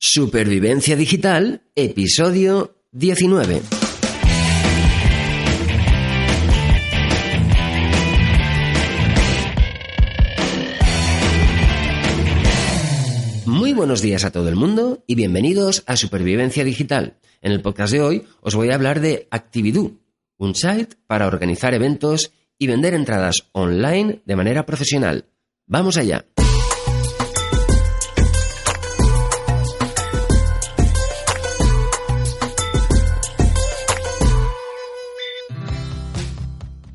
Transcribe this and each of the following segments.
Supervivencia Digital, episodio 19. Muy buenos días a todo el mundo y bienvenidos a Supervivencia Digital. En el podcast de hoy os voy a hablar de Actividoo, un site para organizar eventos y vender entradas online de manera profesional. Vamos allá.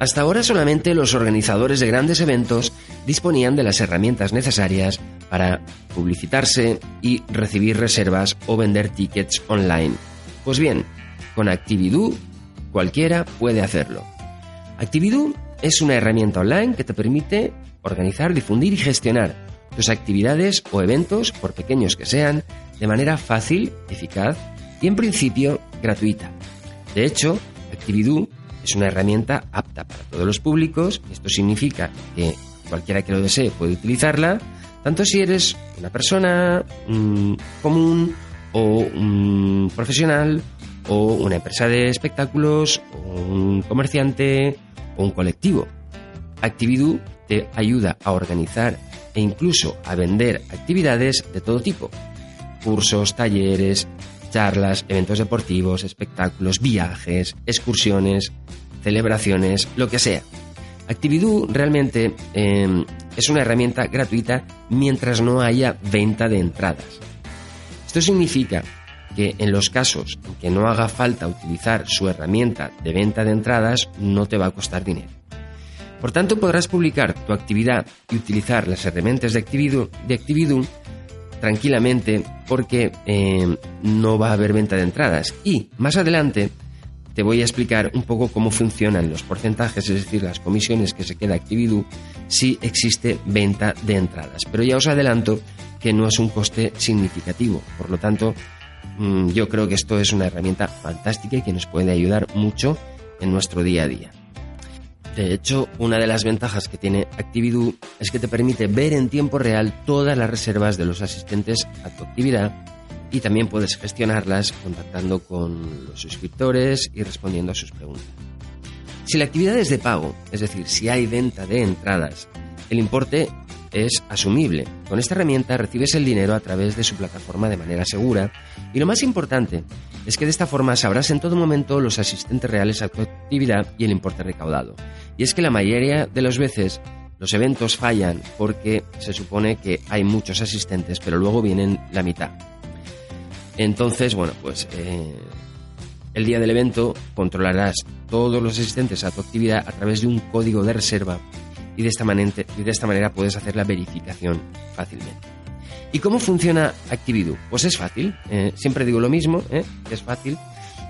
Hasta ahora solamente los organizadores de grandes eventos disponían de las herramientas necesarias para publicitarse y recibir reservas o vender tickets online. Pues bien, con Actividoo cualquiera puede hacerlo. Actividoo es una herramienta online que te permite organizar, difundir y gestionar tus actividades o eventos, por pequeños que sean, de manera fácil, eficaz y en principio gratuita. De hecho, Actividoo es una herramienta apta para todos los públicos. Esto significa que cualquiera que lo desee puede utilizarla, tanto si eres una persona mm, común o un profesional o una empresa de espectáculos un comerciante o un colectivo. Actividoo te ayuda a organizar e incluso a vender actividades de todo tipo. Cursos, talleres, charlas, eventos deportivos, espectáculos, viajes, excursiones, celebraciones, lo que sea. Actividoo realmente em, es una herramienta gratuita mientras no haya venta de entradas. Esto significa que en los casos en que no haga falta utilizar su herramienta de venta de entradas, no te va a costar dinero. Por tanto, podrás publicar tu actividad y utilizar las herramientas de Actividoo, de Actividoo tranquilamente porque em, no va a haber venta de entradas. Y más adelante te voy a explicar un poco cómo funcionan los porcentajes, es decir, las comisiones que se queda Actividoo si existe venta de entradas. Pero ya os adelanto que no es un coste significativo, por lo tanto, mm, yo creo que esto es una herramienta fantástica y que nos puede ayudar mucho en nuestro día a día. De hecho, una de las ventajas que tiene Actividoo es que te permite ver en tiempo real todas las reservas de los asistentes a tu actividad y también puedes gestionarlas contactando con los suscriptores y respondiendo a sus preguntas. Si la actividad es de pago, es decir, si hay venta de entradas, el importe es asumible. Con esta herramienta recibes el dinero a través de su plataforma de manera segura y lo más importante es que de esta forma sabrás en todo momento los asistentes reales a tu actividad y el importe recaudado. Y es que la mayoría de las veces los eventos fallan porque se supone que hay muchos asistentes, pero luego vienen la mitad. Entonces, bueno, pues eh, el día del evento controlarás todos los asistentes a tu actividad a través de un código de reserva y de esta manera, de esta manera puedes hacer la verificación fácilmente. ¿Y cómo funciona Actividoo? Pues es fácil, eh, siempre digo lo mismo, eh, es fácil,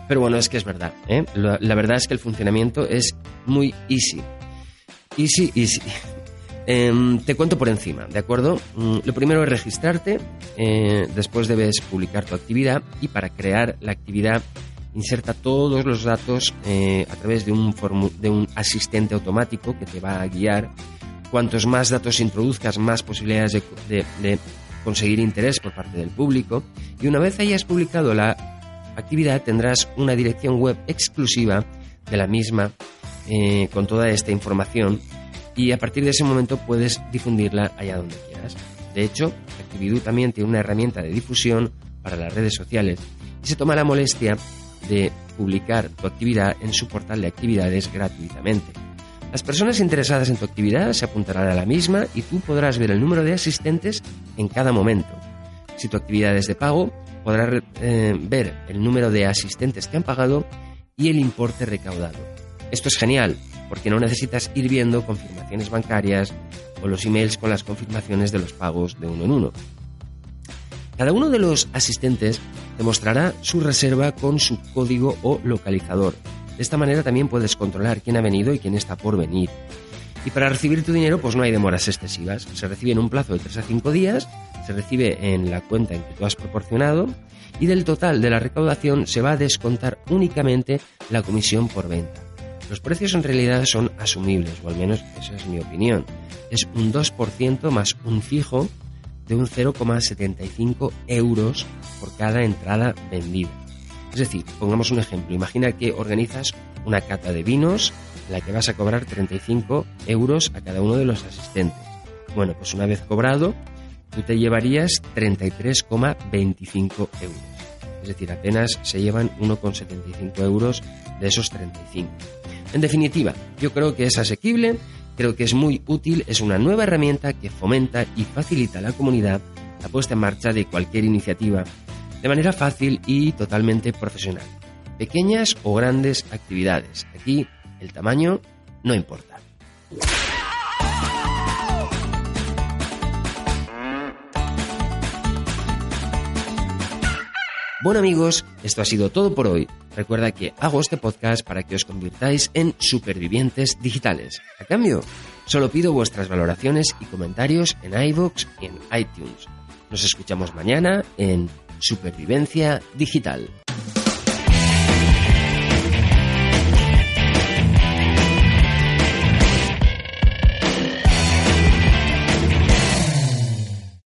pero bueno, es que es verdad. La, la verdad es que el funcionamiento es muy easy. Easy, easy. Em, te cuento por encima, ¿de acuerdo? Mm, lo primero es registrarte, eh, después debes publicar tu actividad y para crear la actividad inserta todos los datos eh, a través de un, de un asistente automático que te va a guiar. Cuantos más datos introduzcas, más posibilidades de, conseguir interés por parte del público. Y una vez hayas publicado la actividad tendrás una dirección web exclusiva de la misma eh, con toda esta información y a partir de ese momento puedes difundirla allá donde quieras. De hecho, Actividoo también tiene una herramienta de difusión para las redes sociales y se toma la molestia de publicar tu actividad en su portal de actividades gratuitamente. Las personas interesadas en tu actividad se apuntarán a la misma y tú podrás ver el número de asistentes en cada momento. Si tu actividad es de pago, podrás eh, ver el número de asistentes que han pagado y el importe recaudado. Esto es genial, porque no necesitas ir viendo confirmaciones bancarias o los emails con las confirmaciones de los pagos de uno en uno. Cada uno de los asistentes te mostrará su reserva con su código o localizador. De esta manera también puedes controlar quién ha venido y quién está por venir. Y para recibir tu dinero pues no hay demoras excesivas. Se recibe en un plazo de 3 a 5 días, se recibe en la cuenta en que tú has proporcionado y del total de la recaudación se va a descontar únicamente la comisión por venta. Los precios en realidad son asumibles, o al menos esa es mi opinión. Es un 2% más un fijo de un 0,75 euros por cada entrada vendida. Es decir, pongamos un ejemplo, imagina que organizas una cata de vinos en la que vas a cobrar 35 euros a cada uno de los asistentes. Bueno, pues una vez cobrado, tú te llevarías 33,25 euros. Es decir, apenas se llevan 1,75 euros de esos 35. En definitiva, yo creo que es asequible, creo que es muy útil, es una nueva herramienta que fomenta y facilita a la comunidad la puesta en marcha de cualquier iniciativa de manera fácil y totalmente profesional. Pequeñas o grandes actividades. Aquí el tamaño no importa. Bueno amigos, esto ha sido todo por hoy. Recuerda que hago este podcast para que os convirtáis en supervivientes digitales. A cambio, solo pido vuestras valoraciones y comentarios en iVoox y en iTunes. Nos escuchamos mañana en Supervivencia Digital.